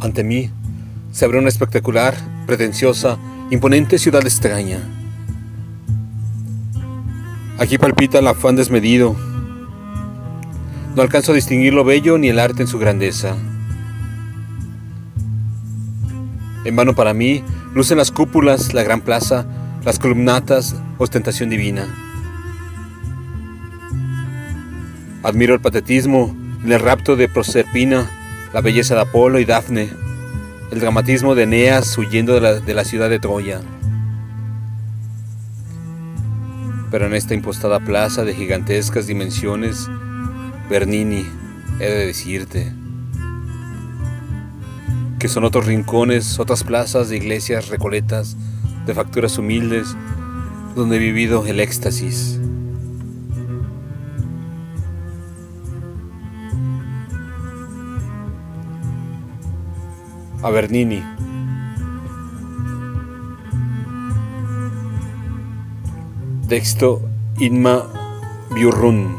Ante mí se abre una espectacular, pretenciosa, imponente ciudad extraña. Aquí palpita el afán desmedido. No alcanzo a distinguir lo bello ni el arte en su grandeza. En vano para mí lucen las cúpulas, la gran plaza, las columnatas, ostentación divina. Admiro el patetismo el rapto de Proserpina, la belleza de Apolo y Dafne, el dramatismo de Eneas huyendo de la, de la ciudad de Troya. Pero en esta impostada plaza de gigantescas dimensiones, Bernini, he de decirte, que son otros rincones, otras plazas de iglesias recoletas, de facturas humildes, donde he vivido el éxtasis. A Bernini. Texto Inma Biurrun.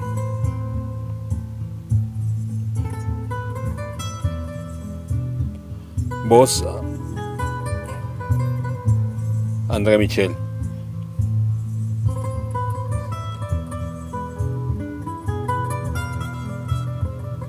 Voz Andrea Michel.